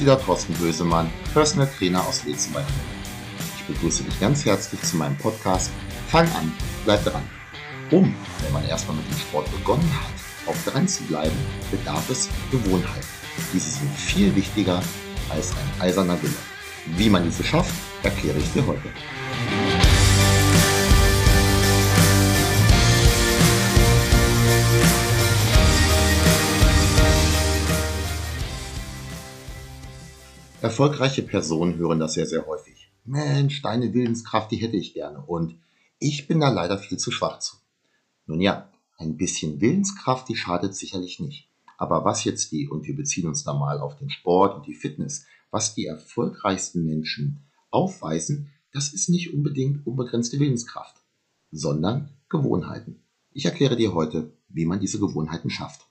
Ist wieder Thorsten Bösemann, Personal Trainer aus Lezen bei Ich begrüße dich ganz herzlich zu meinem Podcast Fang an, bleib dran. Um, wenn man erstmal mit dem Sport begonnen hat, auch dran zu bleiben, bedarf es Gewohnheiten. Diese sind viel wichtiger als ein eiserner Wille. Wie man diese schafft, erkläre ich dir heute. Erfolgreiche Personen hören das sehr, sehr häufig. Mensch, deine Willenskraft, die hätte ich gerne. Und ich bin da leider viel zu schwach zu. Nun ja, ein bisschen Willenskraft, die schadet sicherlich nicht. Aber was jetzt die, und wir beziehen uns da mal auf den Sport und die Fitness, was die erfolgreichsten Menschen aufweisen, das ist nicht unbedingt unbegrenzte Willenskraft, sondern Gewohnheiten. Ich erkläre dir heute, wie man diese Gewohnheiten schafft.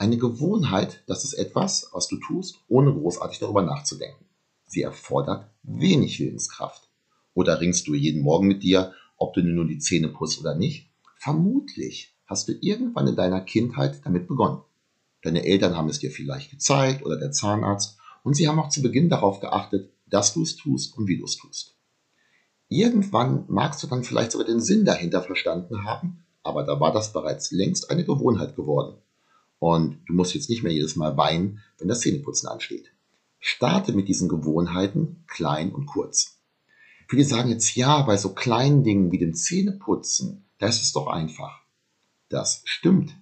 Eine Gewohnheit, das ist etwas, was du tust, ohne großartig darüber nachzudenken. Sie erfordert wenig Willenskraft. Oder ringst du jeden Morgen mit dir, ob du nur die Zähne putzt oder nicht? Vermutlich hast du irgendwann in deiner Kindheit damit begonnen. Deine Eltern haben es dir vielleicht gezeigt oder der Zahnarzt und sie haben auch zu Beginn darauf geachtet, dass du es tust und wie du es tust. Irgendwann magst du dann vielleicht sogar den Sinn dahinter verstanden haben, aber da war das bereits längst eine Gewohnheit geworden. Und du musst jetzt nicht mehr jedes Mal weinen, wenn das Zähneputzen ansteht. Starte mit diesen Gewohnheiten klein und kurz. Viele sagen jetzt, ja, bei so kleinen Dingen wie dem Zähneputzen, da ist es doch einfach. Das stimmt.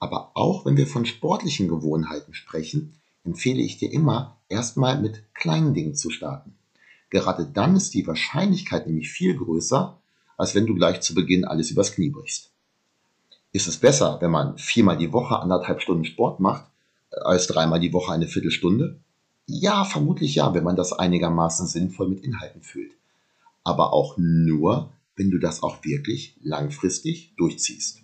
Aber auch wenn wir von sportlichen Gewohnheiten sprechen, empfehle ich dir immer, erstmal mit kleinen Dingen zu starten. Gerade dann ist die Wahrscheinlichkeit nämlich viel größer, als wenn du gleich zu Beginn alles übers Knie brichst. Ist es besser, wenn man viermal die Woche anderthalb Stunden Sport macht, äh, als dreimal die Woche eine Viertelstunde? Ja, vermutlich ja, wenn man das einigermaßen sinnvoll mit Inhalten füllt. Aber auch nur, wenn du das auch wirklich langfristig durchziehst.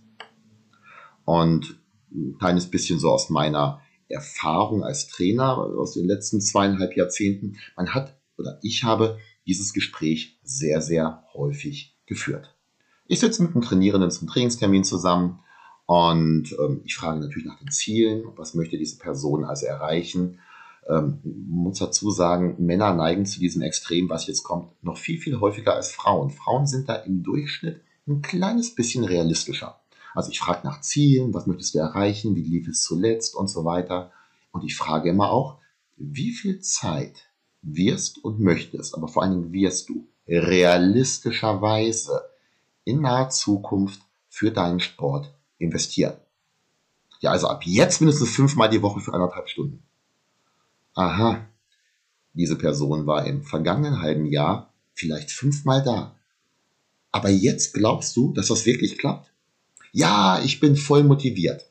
Und ein kleines bisschen so aus meiner Erfahrung als Trainer aus den letzten zweieinhalb Jahrzehnten. Man hat oder ich habe dieses Gespräch sehr, sehr häufig geführt. Ich sitze mit einem Trainierenden zum Trainingstermin zusammen und ähm, ich frage natürlich nach den Zielen, was möchte diese Person also erreichen. Ähm, muss dazu sagen, Männer neigen zu diesem Extrem, was jetzt kommt, noch viel, viel häufiger als Frauen. Frauen sind da im Durchschnitt ein kleines bisschen realistischer. Also ich frage nach Zielen, was möchtest du erreichen, wie lief es zuletzt und so weiter. Und ich frage immer auch, wie viel Zeit wirst und möchtest, aber vor allen Dingen wirst du realistischerweise in naher Zukunft für deinen Sport investieren. Ja, also ab jetzt mindestens fünfmal die Woche für anderthalb Stunden. Aha, diese Person war im vergangenen halben Jahr vielleicht fünfmal da. Aber jetzt glaubst du, dass das wirklich klappt? Ja, ich bin voll motiviert.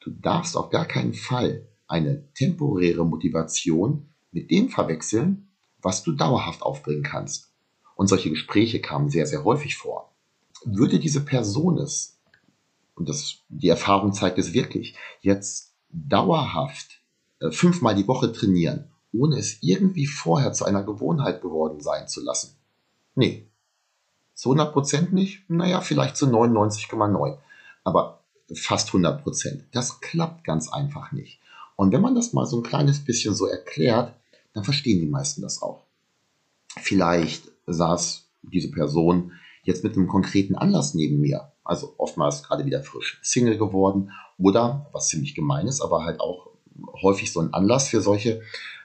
Du darfst auf gar keinen Fall eine temporäre Motivation mit dem verwechseln, was du dauerhaft aufbringen kannst. Und solche Gespräche kamen sehr, sehr häufig vor würde diese Person es, und das, die Erfahrung zeigt es wirklich, jetzt dauerhaft äh, fünfmal die Woche trainieren, ohne es irgendwie vorher zu einer Gewohnheit geworden sein zu lassen? Nee. Zu 100 Prozent nicht? Naja, vielleicht zu 99,9. Aber fast 100 Prozent. Das klappt ganz einfach nicht. Und wenn man das mal so ein kleines bisschen so erklärt, dann verstehen die meisten das auch. Vielleicht saß diese Person jetzt mit einem konkreten Anlass neben mir. Also oftmals gerade wieder frisch Single geworden oder, was ziemlich gemein ist, aber halt auch häufig so ein Anlass für solche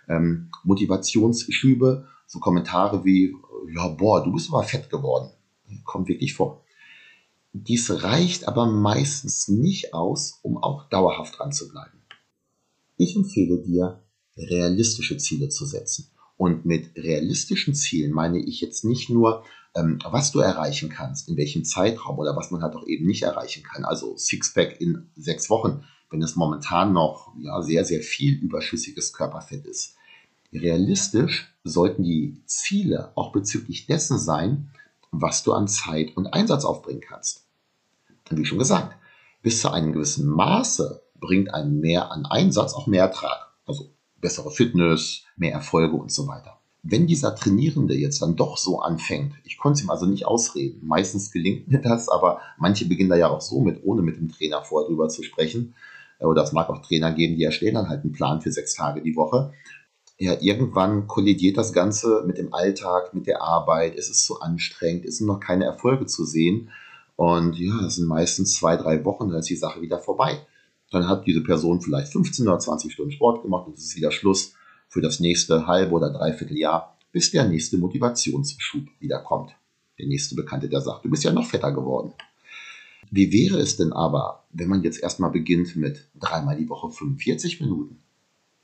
ähm, Motivationsschübe, so Kommentare wie, ja, boah, du bist aber fett geworden. Kommt wirklich vor. Dies reicht aber meistens nicht aus, um auch dauerhaft dran zu bleiben. Ich empfehle dir, realistische Ziele zu setzen. Und mit realistischen Zielen meine ich jetzt nicht nur was du erreichen kannst, in welchem Zeitraum oder was man halt auch eben nicht erreichen kann. Also Sixpack in sechs Wochen, wenn es momentan noch ja, sehr, sehr viel überschüssiges Körperfett ist. Realistisch sollten die Ziele auch bezüglich dessen sein, was du an Zeit und Einsatz aufbringen kannst. Und wie schon gesagt, bis zu einem gewissen Maße bringt ein Mehr an Einsatz auch mehr Ertrag. Also bessere Fitness, mehr Erfolge und so weiter wenn dieser Trainierende jetzt dann doch so anfängt, ich konnte es ihm also nicht ausreden, meistens gelingt mir das, aber manche beginnen da ja auch so mit, ohne mit dem Trainer vorher drüber zu sprechen, oder es mag auch Trainer geben, die erstellen dann halt einen Plan für sechs Tage die Woche. Ja, irgendwann kollidiert das Ganze mit dem Alltag, mit der Arbeit. Es ist zu anstrengend, es sind noch keine Erfolge zu sehen. Und ja, es sind meistens zwei, drei Wochen, dann ist die Sache wieder vorbei. Dann hat diese Person vielleicht 15 oder 20 Stunden Sport gemacht und es ist wieder Schluss für das nächste halbe oder dreiviertel Jahr, bis der nächste Motivationsschub wiederkommt. Der nächste Bekannte, der sagt, du bist ja noch fetter geworden. Wie wäre es denn aber, wenn man jetzt erstmal beginnt mit dreimal die Woche 45 Minuten?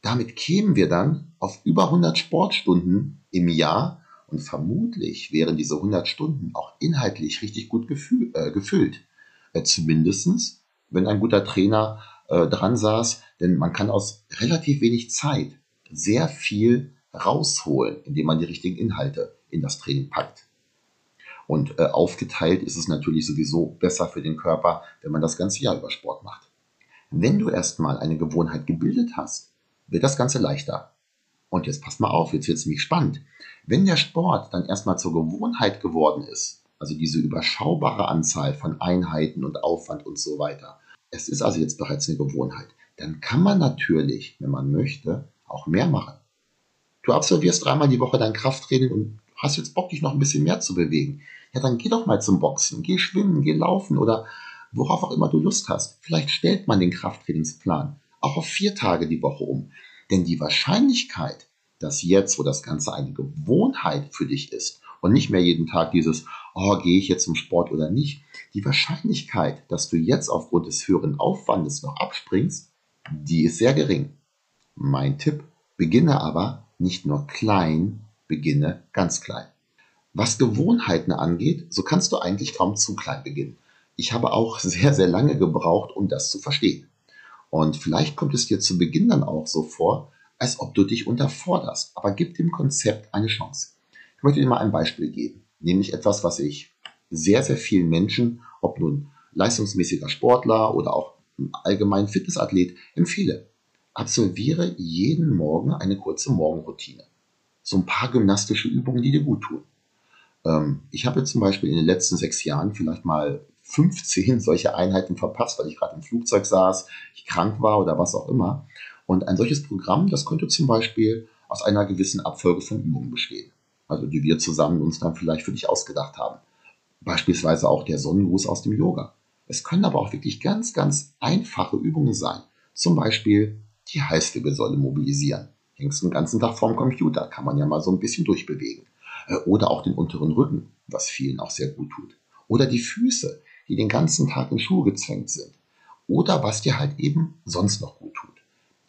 Damit kämen wir dann auf über 100 Sportstunden im Jahr und vermutlich wären diese 100 Stunden auch inhaltlich richtig gut gefühl, äh, gefüllt. Äh, Zumindest, wenn ein guter Trainer äh, dran saß, denn man kann aus relativ wenig Zeit sehr viel rausholen, indem man die richtigen Inhalte in das Training packt. Und äh, aufgeteilt ist es natürlich sowieso besser für den Körper, wenn man das ganze Jahr über Sport macht. Wenn du erstmal eine Gewohnheit gebildet hast, wird das Ganze leichter. Und jetzt pass mal auf, jetzt wird es nämlich spannend. Wenn der Sport dann erstmal zur Gewohnheit geworden ist, also diese überschaubare Anzahl von Einheiten und Aufwand und so weiter, es ist also jetzt bereits eine Gewohnheit, dann kann man natürlich, wenn man möchte, auch mehr machen. Du absolvierst dreimal die Woche dein Krafttraining und hast jetzt Bock, dich noch ein bisschen mehr zu bewegen ja dann geh doch mal zum Boxen, geh schwimmen, geh laufen oder worauf auch immer du Lust hast. Vielleicht stellt man den Krafttrainingsplan auch auf vier Tage die Woche um. Denn die Wahrscheinlichkeit, dass jetzt, wo das Ganze eine Gewohnheit für dich ist und nicht mehr jeden Tag dieses, oh, gehe ich jetzt zum Sport oder nicht, die Wahrscheinlichkeit, dass du jetzt aufgrund des höheren Aufwandes noch abspringst, die ist sehr gering. Mein Tipp, beginne aber nicht nur klein, beginne ganz klein. Was Gewohnheiten angeht, so kannst du eigentlich kaum zu klein beginnen. Ich habe auch sehr, sehr lange gebraucht, um das zu verstehen. Und vielleicht kommt es dir zu Beginn dann auch so vor, als ob du dich unterforderst. Aber gib dem Konzept eine Chance. Ich möchte dir mal ein Beispiel geben. Nämlich etwas, was ich sehr, sehr vielen Menschen, ob nun leistungsmäßiger Sportler oder auch allgemein Fitnessathlet, empfehle. Absolviere jeden Morgen eine kurze Morgenroutine. So ein paar gymnastische Übungen, die dir gut tun. Ähm, ich habe zum Beispiel in den letzten sechs Jahren vielleicht mal 15 solche Einheiten verpasst, weil ich gerade im Flugzeug saß, ich krank war oder was auch immer. Und ein solches Programm, das könnte zum Beispiel aus einer gewissen Abfolge von Übungen bestehen. Also die wir zusammen uns dann vielleicht für dich ausgedacht haben. Beispielsweise auch der Sonnengruß aus dem Yoga. Es können aber auch wirklich ganz, ganz einfache Übungen sein. Zum Beispiel die Heißwirbelsäule mobilisieren. Hängst den ganzen Tag vorm Computer, kann man ja mal so ein bisschen durchbewegen. Äh, oder auch den unteren Rücken, was vielen auch sehr gut tut. Oder die Füße, die den ganzen Tag in Schuhe gezwängt sind. Oder was dir halt eben sonst noch gut tut.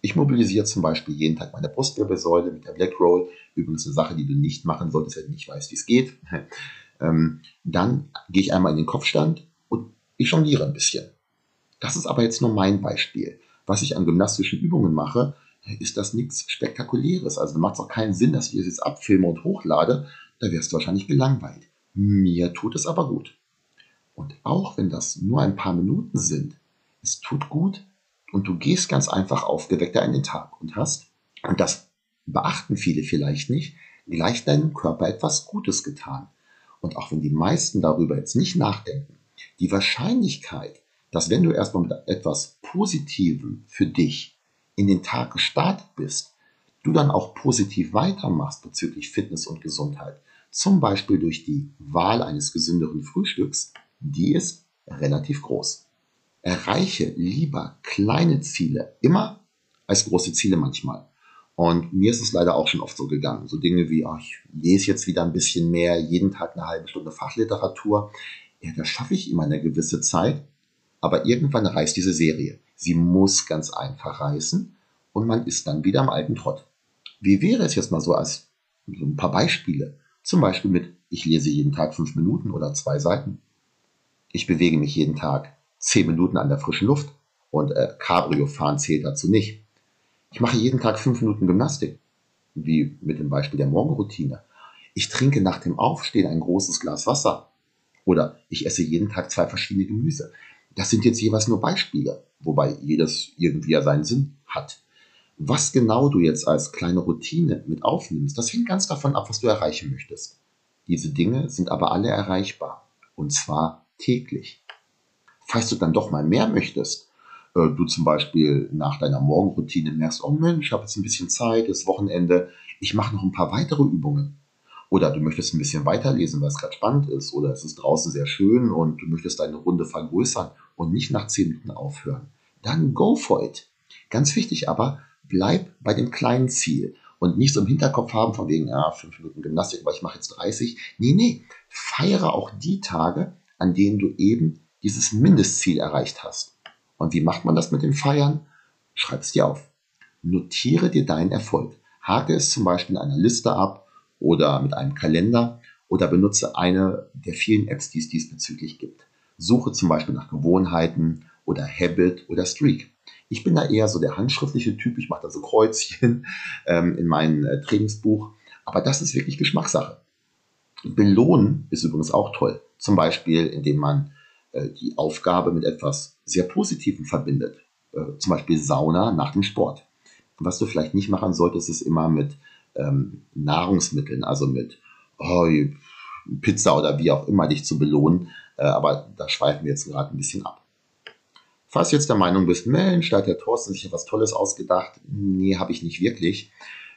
Ich mobilisiere zum Beispiel jeden Tag meine Brustwirbelsäule mit der Black Roll. Übrigens eine Sache, die du nicht machen solltest, wenn du nicht weißt, wie es geht. Ähm, dann gehe ich einmal in den Kopfstand und ich jongliere ein bisschen. Das ist aber jetzt nur mein Beispiel. Was ich an gymnastischen Übungen mache, ist das nichts Spektakuläres. Also macht es auch keinen Sinn, dass ich es jetzt abfilme und hochlade, da wirst du wahrscheinlich gelangweilt. Mir tut es aber gut. Und auch wenn das nur ein paar Minuten sind, es tut gut und du gehst ganz einfach aufgeweckter in den Tag und hast, und das beachten viele vielleicht nicht, gleich deinem Körper etwas Gutes getan. Und auch wenn die meisten darüber jetzt nicht nachdenken, die Wahrscheinlichkeit, dass wenn du erstmal mit etwas Positivem für dich in den Tag gestartet bist, du dann auch positiv weitermachst bezüglich Fitness und Gesundheit, zum Beispiel durch die Wahl eines gesünderen Frühstücks, die ist relativ groß. Erreiche lieber kleine Ziele immer als große Ziele manchmal. Und mir ist es leider auch schon oft so gegangen. So Dinge wie, ach, ich lese jetzt wieder ein bisschen mehr, jeden Tag eine halbe Stunde Fachliteratur. Ja, das schaffe ich immer eine gewisse Zeit. Aber irgendwann reißt diese Serie. Sie muss ganz einfach reißen und man ist dann wieder am alten Trott. Wie wäre es jetzt mal so als so ein paar Beispiele? Zum Beispiel mit, ich lese jeden Tag fünf Minuten oder zwei Seiten. Ich bewege mich jeden Tag zehn Minuten an der frischen Luft und äh, Cabrio fahren zählt dazu nicht. Ich mache jeden Tag fünf Minuten Gymnastik, wie mit dem Beispiel der Morgenroutine. Ich trinke nach dem Aufstehen ein großes Glas Wasser oder ich esse jeden Tag zwei verschiedene Gemüse. Das sind jetzt jeweils nur Beispiele, wobei jedes irgendwie ja seinen Sinn hat. Was genau du jetzt als kleine Routine mit aufnimmst, das hängt ganz davon ab, was du erreichen möchtest. Diese Dinge sind aber alle erreichbar. Und zwar täglich. Falls du dann doch mal mehr möchtest, äh, du zum Beispiel nach deiner Morgenroutine merkst, oh Mensch, ich habe jetzt ein bisschen Zeit, ist Wochenende, ich mache noch ein paar weitere Übungen. Oder du möchtest ein bisschen weiterlesen, weil es gerade spannend ist. Oder es ist draußen sehr schön und du möchtest deine Runde vergrößern und nicht nach 10 Minuten aufhören. Dann go for it. Ganz wichtig aber, bleib bei dem kleinen Ziel und nicht so im Hinterkopf haben von wegen, ja, 5 Minuten Gymnastik, aber ich mache jetzt 30. Nee, nee, feiere auch die Tage, an denen du eben dieses Mindestziel erreicht hast. Und wie macht man das mit dem Feiern? Schreib es dir auf. Notiere dir deinen Erfolg. Hake es zum Beispiel in einer Liste ab oder mit einem Kalender oder benutze eine der vielen Apps, die es diesbezüglich gibt. Suche zum Beispiel nach Gewohnheiten oder Habit oder Streak. Ich bin da eher so der handschriftliche Typ. Ich mache da so Kreuzchen ähm, in meinem äh, Trainingsbuch. Aber das ist wirklich Geschmackssache. Belohnen ist übrigens auch toll. Zum Beispiel, indem man äh, die Aufgabe mit etwas sehr Positivem verbindet. Äh, zum Beispiel Sauna nach dem Sport. Was du vielleicht nicht machen solltest, ist immer mit ähm, Nahrungsmitteln, also mit oh, Pizza oder wie auch immer dich zu belohnen. Äh, aber da schweifen wir jetzt gerade ein bisschen ab. Falls du jetzt der Meinung bist, Mensch, da hat der Thorsten sich etwas Tolles ausgedacht. Nee, habe ich nicht wirklich.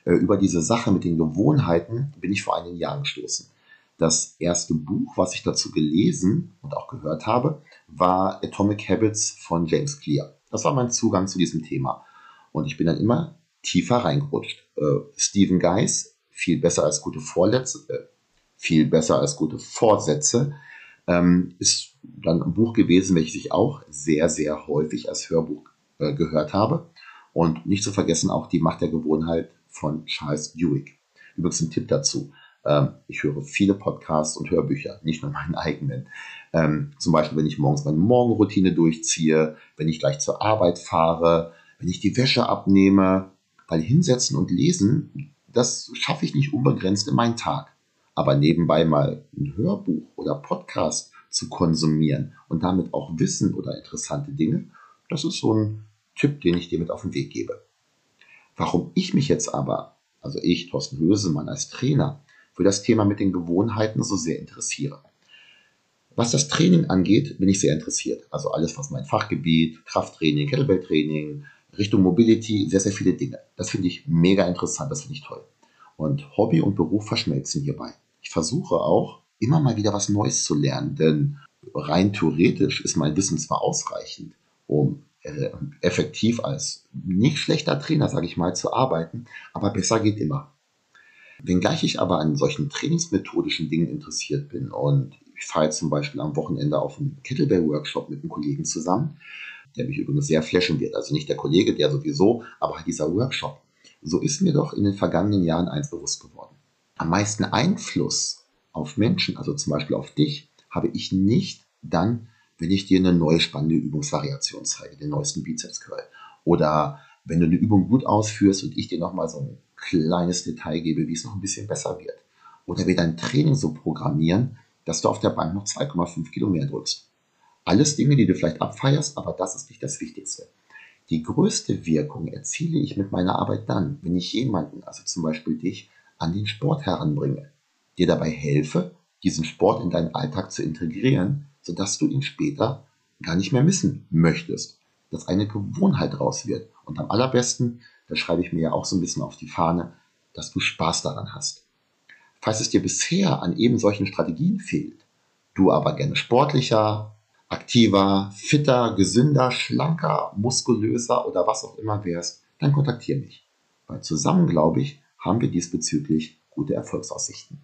Äh, über diese Sache mit den Gewohnheiten bin ich vor einigen Jahren gestoßen. Das erste Buch, was ich dazu gelesen und auch gehört habe, war Atomic Habits von James Clear. Das war mein Zugang zu diesem Thema. Und ich bin dann immer tiefer reingerutscht. Äh, Stephen Geis, viel besser als gute Vorletzte, äh, viel besser als gute Vorsätze, ähm, ist dann ein Buch gewesen, welches ich auch sehr, sehr häufig als Hörbuch äh, gehört habe. Und nicht zu vergessen auch die Macht der Gewohnheit von Charles Duhigg. Übrigens ein Tipp dazu. Ähm, ich höre viele Podcasts und Hörbücher, nicht nur meinen eigenen. Ähm, zum Beispiel, wenn ich morgens meine Morgenroutine durchziehe, wenn ich gleich zur Arbeit fahre, wenn ich die Wäsche abnehme, weil hinsetzen und lesen, das schaffe ich nicht unbegrenzt in meinen Tag. Aber nebenbei mal ein Hörbuch oder Podcast zu konsumieren und damit auch Wissen oder interessante Dinge, das ist so ein Tipp, den ich dir mit auf den Weg gebe. Warum ich mich jetzt aber, also ich, Thorsten Hösemann als Trainer, für das Thema mit den Gewohnheiten so sehr interessiere. Was das Training angeht, bin ich sehr interessiert. Also alles, was mein Fachgebiet, Krafttraining, Kettlebell-Training, Richtung Mobility, sehr, sehr viele Dinge. Das finde ich mega interessant, das finde ich toll. Und Hobby und Beruf verschmelzen hierbei. Ich versuche auch, immer mal wieder was Neues zu lernen, denn rein theoretisch ist mein Wissen zwar ausreichend, um äh, effektiv als nicht schlechter Trainer, sage ich mal, zu arbeiten, aber besser geht immer. Wenngleich ich aber an solchen trainingsmethodischen Dingen interessiert bin und ich fahre jetzt zum Beispiel am Wochenende auf einen Kettlebell-Workshop mit einem Kollegen zusammen, der mich übrigens sehr flashen wird. Also nicht der Kollege, der sowieso, aber halt dieser Workshop. So ist mir doch in den vergangenen Jahren eins bewusst geworden. Am meisten Einfluss auf Menschen, also zum Beispiel auf dich, habe ich nicht dann, wenn ich dir eine neue spannende Übungsvariation zeige, den neuesten Bizeps Curl. Oder wenn du eine Übung gut ausführst und ich dir nochmal so ein kleines Detail gebe, wie es noch ein bisschen besser wird. Oder wir dein Training so programmieren, dass du auf der Bank noch 2,5 Kilo mehr drückst. Alles Dinge, die du vielleicht abfeierst, aber das ist nicht das Wichtigste. Die größte Wirkung erziele ich mit meiner Arbeit dann, wenn ich jemanden, also zum Beispiel dich, an den Sport heranbringe, dir dabei helfe, diesen Sport in deinen Alltag zu integrieren, sodass du ihn später gar nicht mehr missen möchtest, dass eine Gewohnheit raus wird. Und am allerbesten, da schreibe ich mir ja auch so ein bisschen auf die Fahne, dass du Spaß daran hast. Falls es dir bisher an eben solchen Strategien fehlt, du aber gerne sportlicher, aktiver, fitter, gesünder, schlanker, muskulöser oder was auch immer wärst, dann kontaktiere mich. Weil zusammen, glaube ich, haben wir diesbezüglich gute Erfolgsaussichten.